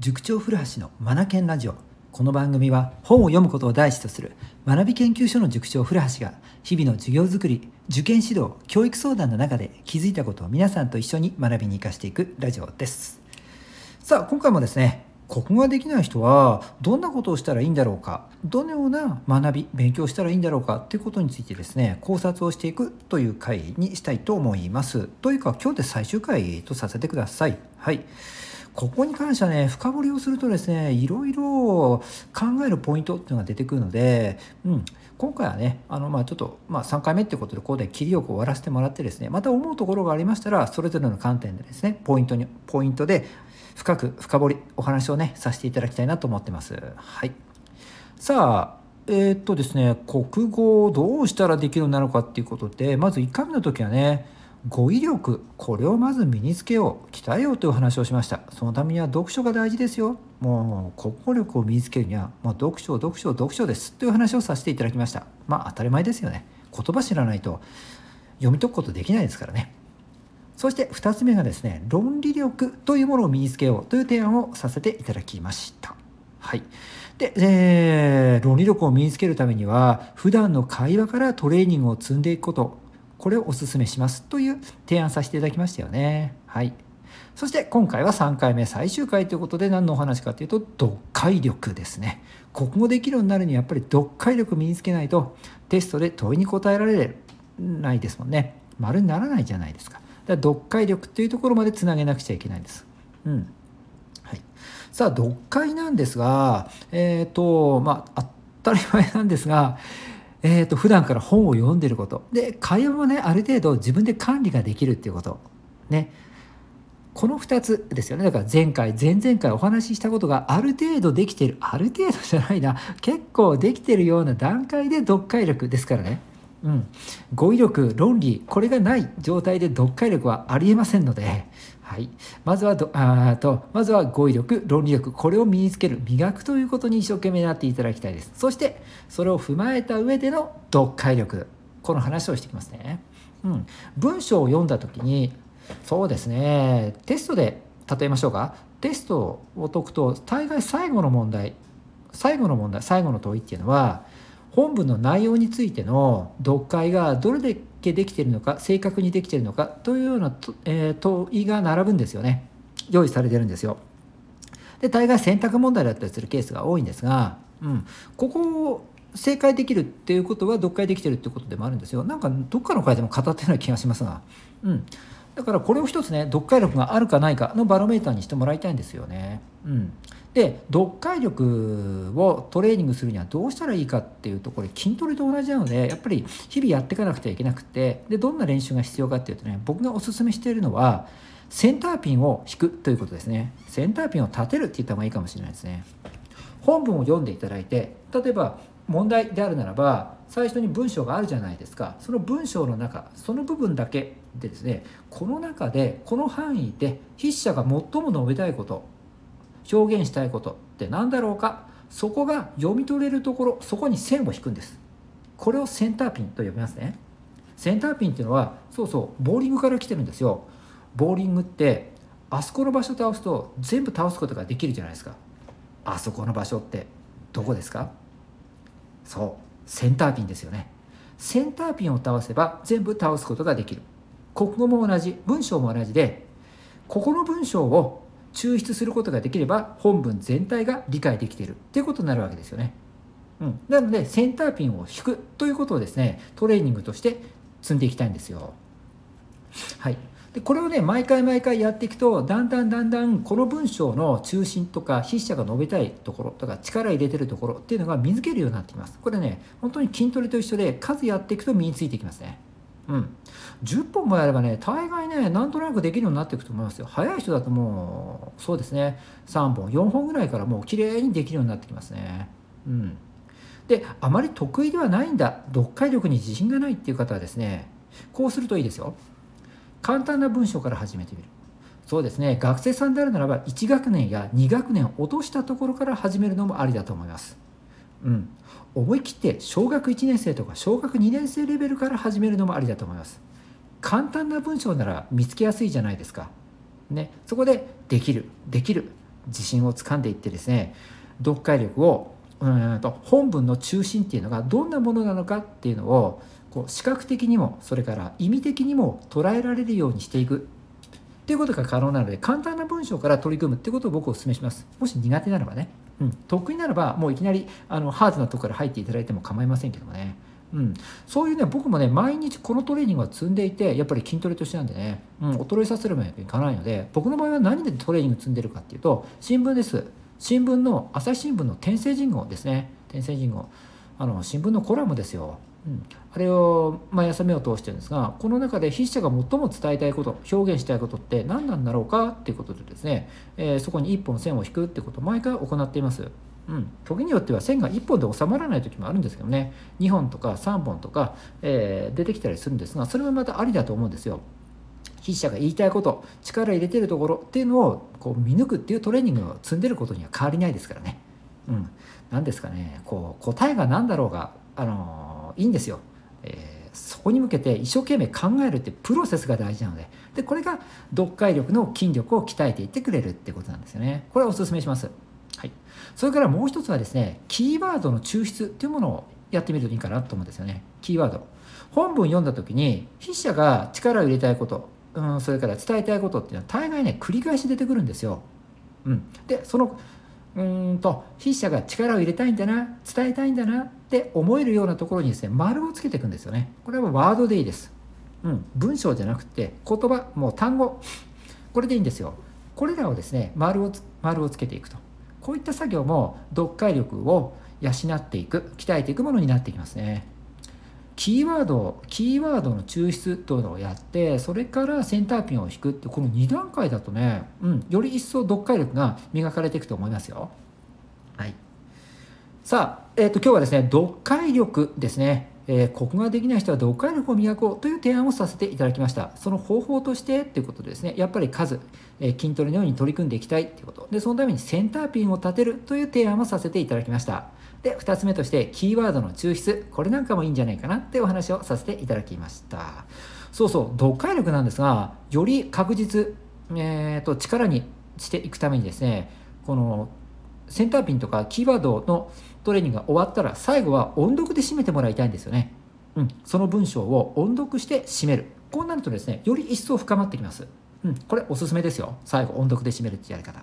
塾長古橋のマナケンラジオ。この番組は本を読むことを第一とする学び研究所の塾長古橋が日々の授業づくり受験指導教育相談の中で気づいたことを皆さんと一緒に学びに生かしていくラジオです。さあ今回もですね国語ができない人はどんなことをしたらいいんだろうかどのような学び勉強したらいいんだろうかということについてですね考察をしていくという回にしたいと思います。というか今日で最終回とさせてください。はい。ここに関してはね深掘りをするとですねいろいろ考えるポイントっていうのが出てくるので、うん、今回はねあのまあちょっと、まあ、3回目ってことでここで切りよく終わらせてもらってですねまた思うところがありましたらそれぞれの観点でですねポイントにポイントで深く深掘りお話をねさせていただきたいなと思ってます。はい、さあえー、っとですね国語をどうしたらできるようになるかっていうことでまず1回目の時はね語彙力これをまず身につけよう鍛えようという話をしました。そのためには読書が大事ですよ。もう国語力を身につけるにはもう読書読書読書ですという話をさせていただきました。まあ当たり前ですよね。言葉知らないと読み解くことできないですからね。そして2つ目がですね論理力というものを身につけようという提案をさせていただきました。はい。で、えー、論理力を身につけるためには普段の会話からトレーニングを積んでいくこと。これをお勧めしますという提案させていただきましたよね。はい。そして今回は3回目最終回ということで何のお話かというと読解力ですね。国語できるようになるにはやっぱり読解力身につけないとテストで問いに答えられないですもんね。丸にならないじゃないですか。だから読解力っていうところまでつなげなくちゃいけないんです。うん。はい。さあ読解なんですが、えっ、ー、とまあ当たり前なんですが、えーと、普段から本を読んでること。で会話もねある程度自分で管理ができるっていうこと。ね。この2つですよね。だから前回前々回お話ししたことがある程度できてる。ある程度じゃないな。結構できてるような段階で読解力ですからね。うん、語彙力論理これがない状態で読解力はありえませんので、はい、まずはどあとまずは語彙力論理力これを身につける磨くということに一生懸命なっていただきたいです。そしてそれを踏まえた上での読解力この話をしていきますね、うん、文章を読んだ時にそうですねテストで例えましょうか。テストを解くと大概最後の問題最後の問題最後の問いっていうのは本文の内容についての読解がどれだ計できているのか正確にできているのかというような、えー、問いが並ぶんですよね。用意されてるんですよ。で大概選択問題だったりするケースが多いんですが、うん、ここを正解できるっていうことは読解できてるってことでもあるんですよ。なんかどっかの回でも語ったような気がしますが、うん、だからこれを一つね読解力があるかないかのバロメーターにしてもらいたいんですよね。うん、で読解力をトレーニングするにはどうしたらいいかっていうとこれ筋トレと同じなのでやっぱり日々やっていかなくてはいけなくてでどんな練習が必要かっていうとね僕がおすすめしているのはセンターピンを引くということですね。センターピンを立てるって言った方がいいかもしれないですね。本文を読んでいただいて例えば問題であるならば最初に文章があるじゃないですか。その文章の中その部分だけでですねこの中でこの範囲で筆者が最も述べたいこと表現したいことって何だろうか。そこが読み取れるところそこに線を引くんです。これをセンターピンと呼びますね。センターピンっていうのはそうそうボーリングから来てるんですよ。ボーリングってあそこの場所倒すと全部倒すことができるじゃないですか。あそこの場所ってどこですか？そう。センターピンですよねセンターピンを倒せば全部倒すことができる国語も同じ文章も同じでここの文章を抽出することができれば本文全体が理解できているっていうことになるわけですよね。うん、なのでセンターピンを引くということをですねトレーニングとして積んでいきたいんですよ。はい、でこれをね毎回毎回やっていくとだんだんだんだんこの文章の中心とか筆者が述べたいところとか力入れてるところっていうのが見抜けるようになってきます。これね本当に筋トレと一緒で数やっていくと身についていきますね。うん、10本もやればね大概ねなんとなくできるようになっていくと思いますよ。早い人だともうそうですね。3本4本ぐらいからもう綺麗にできるようになってきますね。うん。であまり得意ではないんだ。読解力に自信がないっていう方はですねこうするといいですよ。簡単な文章から始めてみる。そうですね。学生さんであるならば1学年や2学年落としたところから始めるのもありだと思います。うん。思い切って小学1年生とか小学2年生レベルから始めるのもありだと思います。簡単な文章なら見つけやすいじゃないですか。ね。そこでできるできる自信をつかんでいってですね読解力をうんと本文の中心っていうのがどんなものなのかっていうのをこう視覚的にもそれから意味的にも捉えられるようにしていく。っていうことが可能なので簡単な文章から取り組むっていうことを僕お勧めします。もし苦手ならばね、うん、得意ならばもういきなりあのハードなとこから入っていただいても構いませんけどもね。うん、そういうね僕もね毎日このトレーニングは積んでいてやっぱり筋トレとしてなんでね、うん、衰えさせるわけにいかないので僕の場合は何でトレーニング積んでるかっていうと新聞です。新聞の朝日新聞の天聖人号ですね。天聖人号。あの新聞のコラムですよ、うん、あれを毎朝目を通してるんですがこの中で筆者が最も伝えたいこと表現したいことって何なんだろうかっていうことでですね、えー、そこに1本線を引くってことを毎回行っています。うん、時によっては線が1本で収まらない時もあるんですけどね。2本とか3本とか、えー、出てきたりするんですがそれもまたありだと思うんですよ。筆者が言いたいこと力入れてるところっていうのをこう見抜くっていうトレーニングを積んでることには変わりないですからね。うん、何ですかね。こう答えが何だろうが、あの、いいんですよ。えー、そこに向けて一生懸命考えるってプロセスが大事なのででこれが読解力の筋力を鍛えていってくれるってことなんですよね。これはおすすめします。はい、それからもう一つはですねキーワードの抽出っていうものをやってみるといいかなと思うんですよねキーワード本文読んだ時に筆者が力を入れたいこと、うん、それから伝えたいことっていうのは大概ね繰り返し出てくるんですよ、うん、でそのうんと筆者が力を入れたいんだな伝えたいんだなって思えるようなところにですね丸をつけていくんですよね。これはワードでいいです、うん、文章じゃなくて言葉もう単語。これでいいんですよ。これらをですね丸を丸をつけていくと。こういった作業も読解力を養っていく鍛えていくものになっていきますね。キーワードキーワードの抽出というのをやってそれからセンターピンを引くってこの2段階だとね、うん、より一層読解力が磨かれていくと思いますよ。はい。さあ、えーと、今日はですね読解力ですね。えー、国ができない人は読解力を磨こうという提案をさせていただきました。その方法としてということでですね。やっぱり数、えー、筋トレのように取り組んでいきたいということ。でそのためにセンターピンを立てるという提案をさせていただきました。で2つ目としてキーワードの抽出これなんかもいいんじゃないかなってお話をさせていただきましたそうそう読解力なんですがより確実、えーと力にしていくためにですねこのセンターピンとかキーワードのトレーニングが終わったら最後は音読で締めてもらいたいんですよね。うん、その文章を音読して締める。こうなるとですね、より一層深まってきます。うん、これおすすめですよ。最後音読で締めるってやり方。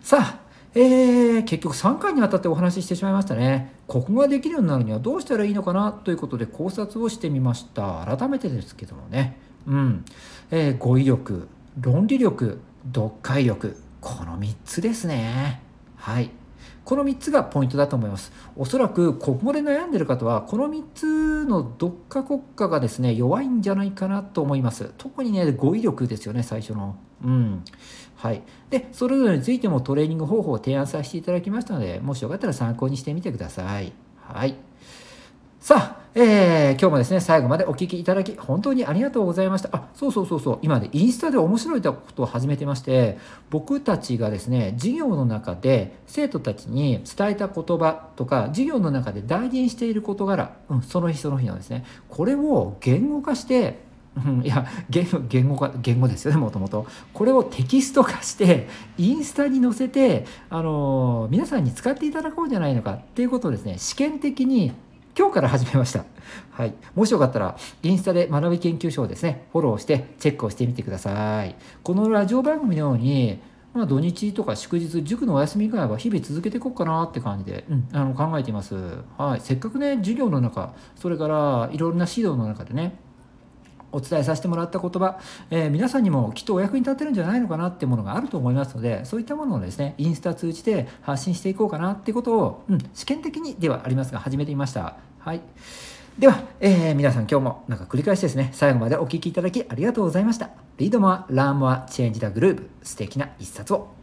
さあ、えー、結局3回にわたってお話ししてしまいましたね。国語ができるようになるにはどうしたらいいのかなということで考察をしてみました。改めてですけどもね。うん。えー、語彙力、論理力、読解力。この3つですね。はい。この3つがポイントだと思います。おそらくここで悩んでる方は、この3つのどっか国家がですね、弱いんじゃないかなと思います。特にね、語彙力ですよね、最初の。うん。はい。で、それぞれについてもトレーニング方法を提案させていただきましたので、もしよかったら参考にしてみてください。はい。さあ、えー、今日もですね、最後までお聴きいただき、本当にありがとうございました。あ、そうそうそうそう、今ね、インスタで面白いことを始めてまして、僕たちがですね、授業の中で生徒たちに伝えた言葉とか、授業の中で大事にしている事柄、うん、その日その日のですね、これを言語化して、うん、いや言語言語化言語ですよねもともと。これをテキスト化してインスタに載せて、あのー、皆さんに使っていただこうじゃないのかっていうことをですね試験的に今日から始めました。はい。もしよかったら、インスタで学び研究所をですね、フォローしてチェックをしてみてください。このラジオ番組のように、まあ、土日とか祝日、塾のお休み以外は日々続けていこうかなって感じで、うん、あの考えています。はい。せっかくね、授業の中、それからいろんな指導の中でね、お伝えさせてもらった言葉、えー、皆さんにもきっとお役に立てるんじゃないのかなってものがあると思いますのでそういったものをですねインスタ通じて発信していこうかなってことを、うん、試験的にではありますが始めてみました。はいでは、えー、皆さん今日もなんか繰り返しですね、最後までお聴きいただきありがとうございました。 Read more、learn more、change the globe、素敵な一冊を。